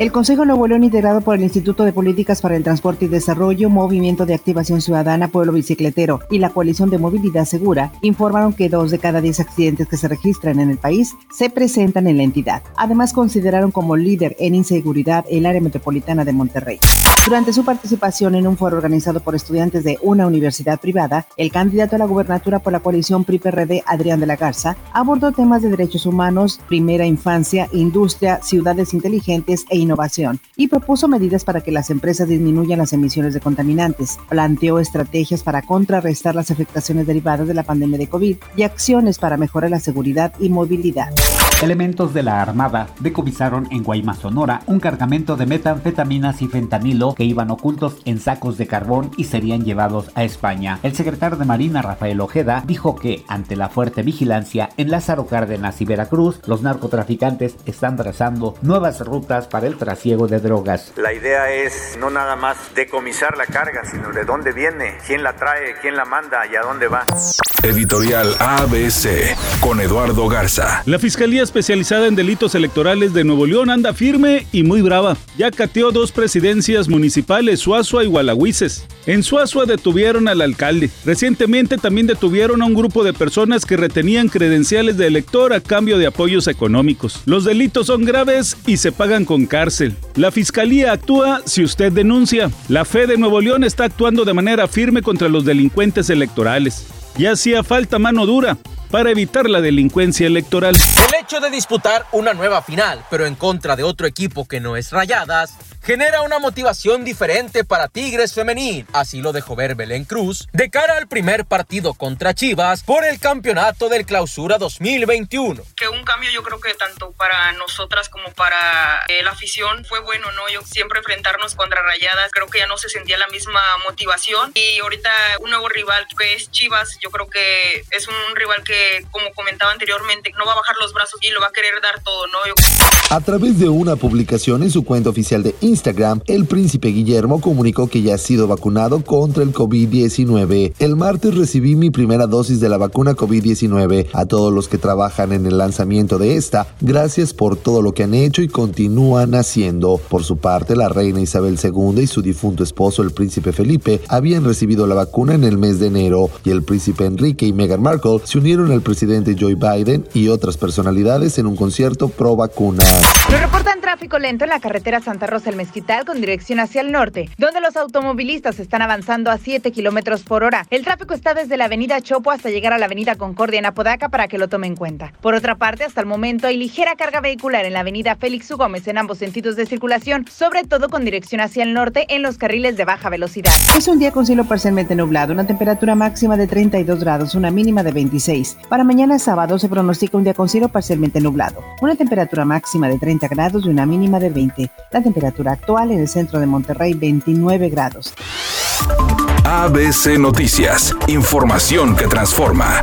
El Consejo Nuevo León, integrado por el Instituto de Políticas para el Transporte y Desarrollo, Movimiento de Activación Ciudadana, Pueblo Bicicletero y la Coalición de Movilidad Segura, informaron que dos de cada diez accidentes que se registran en el país se presentan en la entidad. Además, consideraron como líder en inseguridad el área metropolitana de Monterrey. Durante su participación en un foro organizado por estudiantes de una universidad privada, el candidato a la gubernatura por la coalición PRI-PRD, Adrián de la Garza, abordó temas de derechos humanos, primera infancia, industria, ciudades inteligentes e innovación y propuso medidas para que las empresas disminuyan las emisiones de contaminantes. Planteó estrategias para contrarrestar las afectaciones derivadas de la pandemia de COVID y acciones para mejorar la seguridad y movilidad. Elementos de la Armada decomisaron en Guaymas, Sonora, un cargamento de metanfetaminas y fentanilo que iban ocultos en sacos de carbón y serían llevados a España. El secretario de Marina, Rafael Ojeda, dijo que, ante la fuerte vigilancia en Lázaro Cárdenas y Veracruz, los narcotraficantes están trazando nuevas rutas para el trasiego de drogas. La idea es no nada más decomisar la carga, sino de dónde viene, quién la trae, quién la manda y a dónde va. Editorial ABC con Eduardo Garza. La Fiscalía Especializada en Delitos Electorales de Nuevo León anda firme y muy brava. Ya cateó dos presidencias municipales, Suazua y Gualahuises. En Suazua detuvieron al alcalde. Recientemente también detuvieron a un grupo de personas que retenían credenciales de elector a cambio de apoyos económicos. Los delitos son graves y se pagan con cárcel. La Fiscalía actúa si usted denuncia. La fe de Nuevo León está actuando de manera firme contra los delincuentes electorales y hacía falta mano dura para evitar la delincuencia electoral. El hecho de disputar una nueva final, pero en contra de otro equipo que no es Rayadas, genera una motivación diferente para Tigres Femenil. Así lo dejó ver Belén Cruz de cara al primer partido contra Chivas por el campeonato del Clausura 2021. Que un cambio yo creo que tanto para nosotras como para eh, la afición fue bueno, ¿no? Yo siempre enfrentarnos contra Rayadas, creo que ya no se sentía la misma motivación y ahorita un nuevo rival que es Chivas, yo creo que es un rival que, como comentaba anteriormente, no va a bajar los brazos y lo va a querer dar todo, ¿no? A través de una publicación en su cuenta oficial de Instagram, el príncipe Guillermo comunicó que ya ha sido vacunado contra el COVID-19. El martes recibí mi primera dosis de la vacuna COVID-19. A todos los que trabajan en el lanzamiento de esta, gracias por todo lo que han hecho y continúan haciendo. Por su parte, la reina Isabel II y su difunto esposo, el príncipe Felipe, habían recibido la vacuna en el mes de enero y el príncipe Enrique y Meghan Markle se unieron al presidente Joe Biden y otras personalidades en un concierto pro vacuna. Nos reportan tráfico lento en la carretera Santa Rosa El Mezquital con dirección hacia el norte, donde los automovilistas están avanzando a 7 kilómetros por hora. El tráfico está desde la avenida Chopo hasta llegar a la avenida Concordia en Apodaca para que lo tome en cuenta. Por otra parte, hasta el momento hay ligera carga vehicular en la avenida Félix U. Gómez en ambos sentidos de circulación, sobre todo con dirección hacia el norte en los carriles de baja velocidad. Es un día con cielo parcialmente nublado, una temperatura máxima de 32 grados, una mínima de 26. Para mañana sábado se pronostica un día con cielo parcialmente nublado, una temperatura máxima de 30 grados y una mínima de 20. La temperatura actual en el centro de Monterrey 29 grados. ABC Noticias, información que transforma.